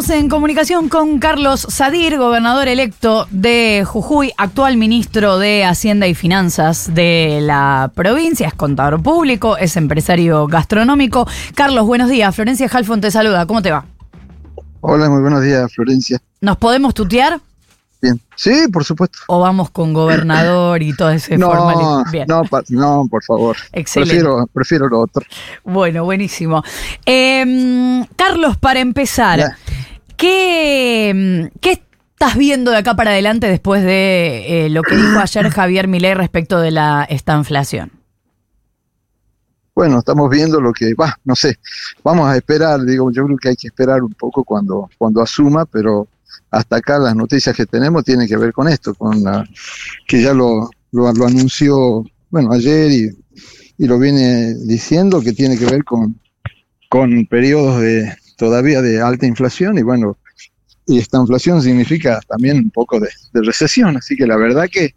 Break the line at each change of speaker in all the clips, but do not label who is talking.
Estamos en comunicación con Carlos Sadir, gobernador electo de Jujuy, actual ministro de Hacienda y Finanzas de la provincia, es contador público, es empresario gastronómico. Carlos, buenos días. Florencia Halfon te saluda. ¿Cómo te va?
Hola, muy buenos días, Florencia.
¿Nos podemos tutear?
Bien. Sí, por supuesto.
¿O vamos con gobernador y todo ese
no,
formal?
No, no, por favor.
Excelente.
Prefiero, prefiero lo otro.
Bueno, buenísimo. Eh, Carlos, para empezar,
Ya.
¿Qué, ¿qué estás viendo de acá para adelante después de eh, lo que dijo ayer Javier Milei respecto de la estanflación?
Bueno, estamos viendo lo que va, no sé. Vamos a esperar, digo, yo creo que hay que esperar un poco cuando, cuando asuma, pero hasta acá las noticias que tenemos tienen que ver con esto, con la, que ya lo, lo, lo anunció, bueno, ayer y, y lo viene diciendo, que tiene que ver con, con periodos de todavía de alta inflación y bueno, y esta inflación significa también un poco de, recesión, así que la verdad que,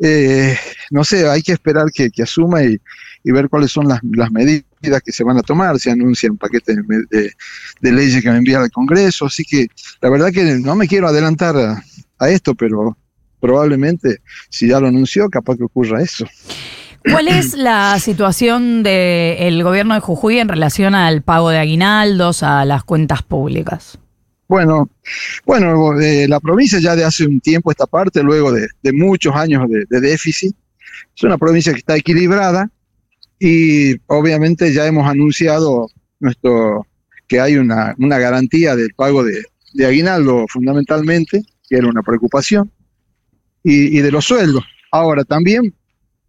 eh, no sé, hay que esperar que, asuma y, ver cuáles son las, las medidas que se van a tomar, se anuncia un paquete de, de- de leyes que va a enviar al Congreso, así que la verdad que no me quiero adelantar a, a esto, pero probablemente si ya lo anunció, capaz que ocurra eso.
¿Cuál es la situación del gobierno de Jujuy en relación al pago de aguinaldos, a las cuentas públicas?
Bueno, bueno, eh, la provincia ya de hace un tiempo esta parte, luego de, de muchos años de, de déficit, es una provincia que está equilibrada y obviamente ya hemos anunciado nuestro que hay una, una garantía del pago de, de aguinaldo fundamentalmente, que era una preocupación, y, y de los sueldos. Ahora también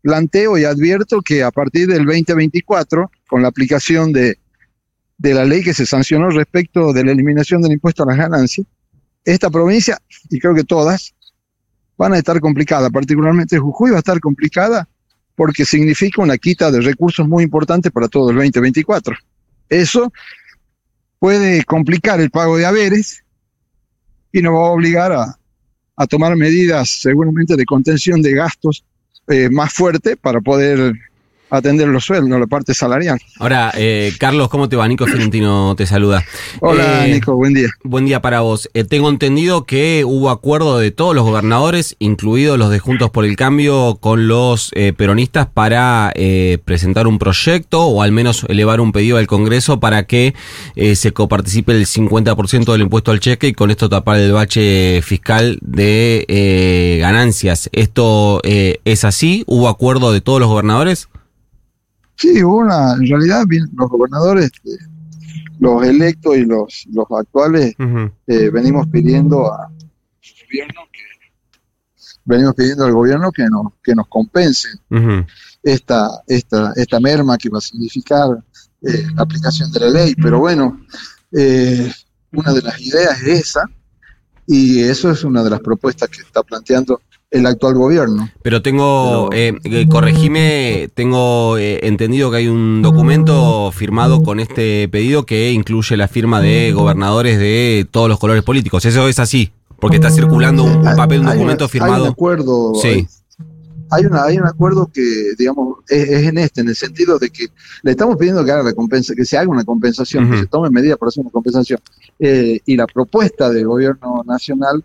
planteo y advierto que a partir del 2024, con la aplicación de, de la ley que se sancionó respecto de la eliminación del impuesto a las ganancias, esta provincia, y creo que todas, van a estar complicadas, particularmente Jujuy va a estar complicada porque significa una quita de recursos muy importante para todo el 2024. Eso puede complicar el pago de haberes y nos va a obligar a, a tomar medidas seguramente de contención de gastos eh, más fuerte para poder atender los sueldos, la parte salarial.
Ahora, eh, Carlos, ¿cómo te va? Nico Fiorentino te saluda.
Hola,
Eh,
Nico, buen día.
Buen día para vos. Eh, tengo entendido que hubo acuerdo de todos los gobernadores, incluidos los de Juntos por el Cambio, con los eh, peronistas para presentar un proyecto o al menos elevar un pedido al Congreso para que se coparticipe el 50% del impuesto al cheque y con esto tapar el bache fiscal de ganancias. ¿Esto es así? ¿Hubo acuerdo de todos los gobernadores?
Sí, hubo una, en realidad los gobernadores, eh, los electos y los, los actuales, eh, venimos pidiendo a- gobierno que venimos pidiendo al gobierno que nos, que nos compense
Ujú.
esta, esta, esta merma que va a significar eh, la aplicación de la ley. Pero bueno, eh, una de las ideas es esa, y eso es una de las propuestas que está planteando el actual gobierno.
Pero tengo,
Pero-
eh, eh, corregime, tengo eh, entendido que hay un documento firmado con este pedido que incluye la firma de gobernadores de todos los colores políticos. Eso es así, porque está circulando un, papel, un
hay
documento
una- Hay un
firmado.
acuerdo.
Sí.
Hay, una, hay un acuerdo que, digamos, es, es en este, en el sentido de que le estamos pidiendo que haga la compensa, que se haga una compensación, que se tome medidas para hacer una compensación. Eh, y la propuesta del gobierno nacional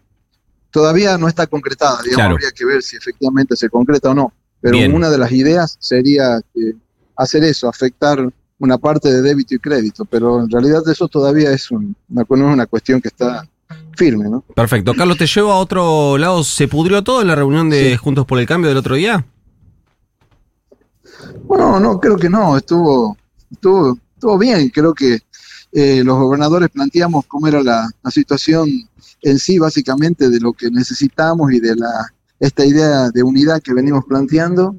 todavía no está concretada, digamos,
Claro.
habría que ver si efectivamente se concreta o no. Pero
Bien.
una de las ideas sería que hacer eso, afectar una parte de débito y crédito, pero en realidad eso todavía es un- una, una cuestión que está firme, ¿no?
Perfecto. Carlos, te llevo a otro lado. ¿Se pudrió todo en la reunión de
Sí.
Juntos por el Cambio del otro día?
Bueno, no, creo que no, estuvo, estuvo, estuvo bien, creo que eh, los gobernadores planteamos cómo era la, la situación en sí, básicamente, de lo que necesitamos y de la esta idea de unidad que venimos planteando.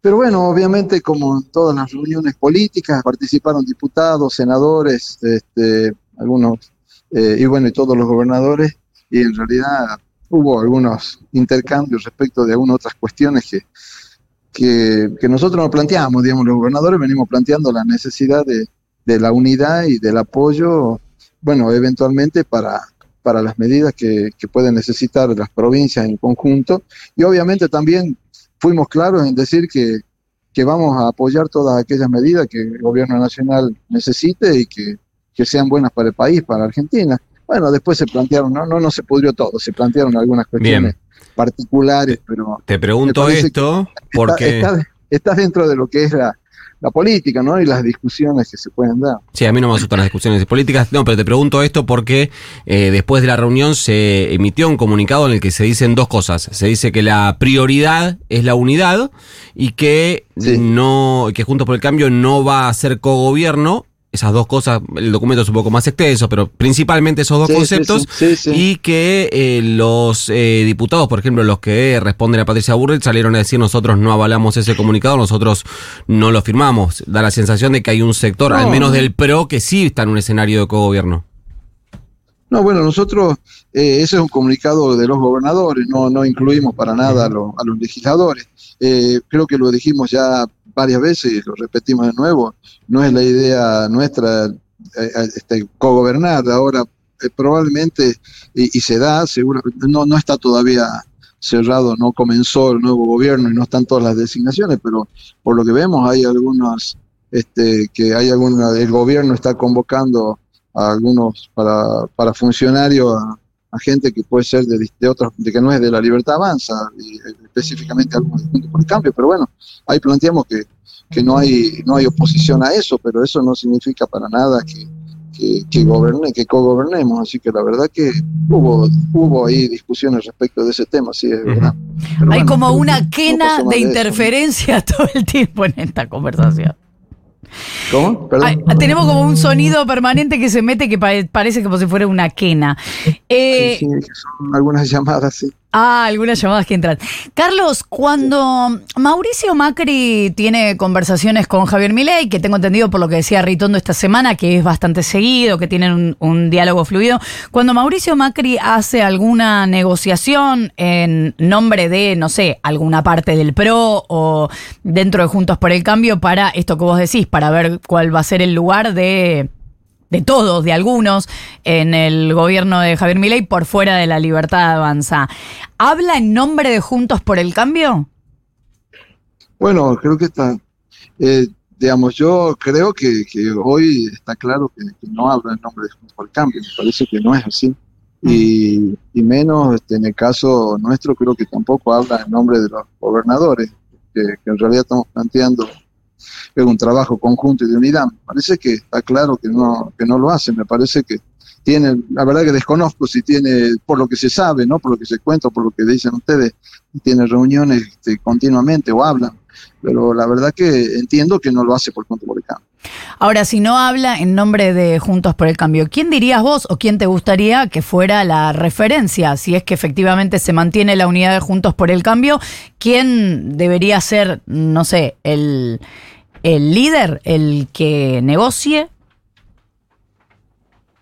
Pero bueno, obviamente, como todas las reuniones políticas, participaron diputados, senadores, este, algunos, eh, y bueno, y todos los gobernadores, y en realidad hubo algunos intercambios respecto de algunas otras cuestiones que, que, que nosotros nos planteamos, digamos, los gobernadores venimos planteando la necesidad de, de la unidad y del apoyo, bueno, eventualmente para, para las medidas que, que pueden necesitar las provincias en conjunto, y obviamente también fuimos claros en decir que, que vamos a apoyar todas aquellas medidas que el gobierno nacional necesite y que, que sean buenas para el país, para Argentina. Bueno, después se plantearon, no, no, no se pudrió todo, se plantearon algunas cuestiones particulares, pero...
Te pregunto esto porque...
Está, está, dentro de lo que es la, la política, ¿no? Y las discusiones que se pueden dar.
Sí, a mí no me asustan las discusiones políticas, no, pero te pregunto esto porque eh, después de la reunión se emitió un comunicado en el que se dicen dos cosas. Se dice que la prioridad es la unidad y que no, que Juntos por el Cambio no va a ser cogobierno esas dos cosas, el documento es un poco más extenso, pero principalmente esos dos conceptos, y que eh, los eh, diputados, por ejemplo, los que responden a Patricia Burrell, salieron a decir nosotros no avalamos ese comunicado, nosotros no lo firmamos. Da la sensación de que hay un sector, al menos del PRO, que sí está en un escenario de cogobierno.
No, bueno, nosotros, eh, ese es un comunicado de los gobernadores, no, no incluimos para nada a, los legisladores. creo que lo dijimos ya varias veces y lo repetimos de nuevo, no es la idea nuestra eh, eh, este, cogobernar. Ahora, eh, probablemente, y, se da, seguro, no, no está todavía cerrado, no comenzó el nuevo gobierno y no están todas las designaciones, pero por lo que vemos hay algunas, este, que hay alguna, el gobierno está convocando a algunos para, para funcionarios, a, gente que puede ser de, de otros, de que no es de la libertad avanza, y específicamente algunos por el cambio, pero bueno, ahí planteamos que, que no hay, no hay oposición a eso, pero eso no significa para nada que, que, que gobierne, que cogobernemos. Así que la verdad que hubo, hubo ahí discusiones respecto de ese tema, sí, es verdad.
hay como una quena de, interferencia todo el tiempo en esta conversación.
¿Cómo?
tenemos como un sonido permanente que se mete que parece como si fuera una quena.
Eh, sí, son algunas llamadas, sí.
Ah, algunas llamadas que entran. Carlos, cuando Mauricio Macri tiene conversaciones con Javier Milei, que tengo entendido por lo que decía Ritondo esta semana, que es bastante seguido, que tienen un, diálogo fluido, cuando Mauricio Macri hace alguna negociación en nombre de, no sé, alguna parte del PRO o dentro de Juntos por el Cambio para esto que vos decís, para ver cuál va a ser el lugar de de todos, de algunos, en el gobierno de Javier Milei por fuera de la libertad avanza. ¿Habla en nombre de Juntos por el Cambio?
Bueno, creo que está, eh, digamos, yo creo que, hoy está claro que, no habla en nombre de Juntos por el Cambio, me parece que no es así. Y, menos este, en el caso nuestro, creo que tampoco habla en nombre de los gobernadores, que en realidad estamos planteando es un trabajo conjunto y de unidad. Me parece que está claro que no, que no lo hace, me parece que tiene, la verdad que desconozco si tiene, por lo que se sabe, ¿no? por lo que se cuenta, por lo que dicen ustedes, tiene reuniones este, continuamente o hablan, pero la verdad que entiendo que no lo hace por cambio.
Ahora, si no habla en nombre de Juntos por el Cambio, ¿quién dirías vos o quién te gustaría que fuera la referencia? Si es que efectivamente se mantiene la unidad de Juntos por el Cambio, ¿quién debería ser, no sé, el, el líder, el que negocie?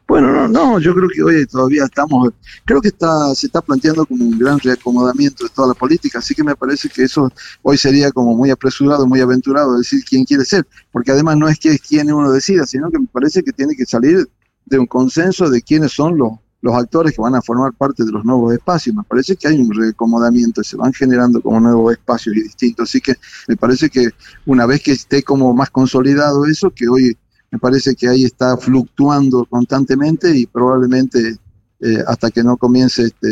Bueno, no, no, yo creo que hoy todavía estamos, creo que está, se está planteando como un gran reacomodamiento de toda la política, así que me parece que eso hoy sería como muy apresurado, muy aventurado decir quién quiere ser, porque además no es que es quien uno decida, sino que me parece que tiene que salir de un consenso de quiénes son los, los actores que van a formar parte de los nuevos espacios. Me parece que hay un reacomodamiento, se van generando como nuevos espacios y distintos. Así que me parece que una vez que esté como más consolidado eso, que hoy me parece que ahí está fluctuando constantemente y probablemente eh, hasta que no comience este,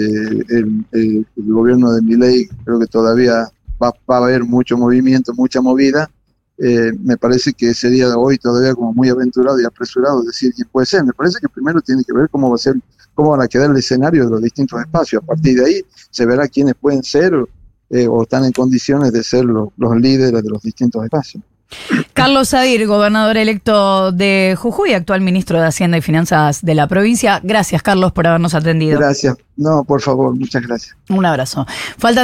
el, gobierno de Miley, creo que todavía va, va, a haber mucho movimiento, mucha movida. Eh, me parece que sería hoy todavía como muy aventurado y apresurado decir quién puede ser. Me parece que primero tiene que ver cómo va a ser cómo van a quedar el escenario de los distintos espacios. A partir de ahí se verá quiénes pueden ser eh, o están en condiciones de ser los, líderes de los distintos espacios.
Carlos Sadir, gobernador electo de Jujuy, actual ministro de Hacienda y Finanzas de la provincia. Gracias, Carlos, por habernos atendido.
Gracias. No, por favor, muchas gracias.
Un abrazo. Falta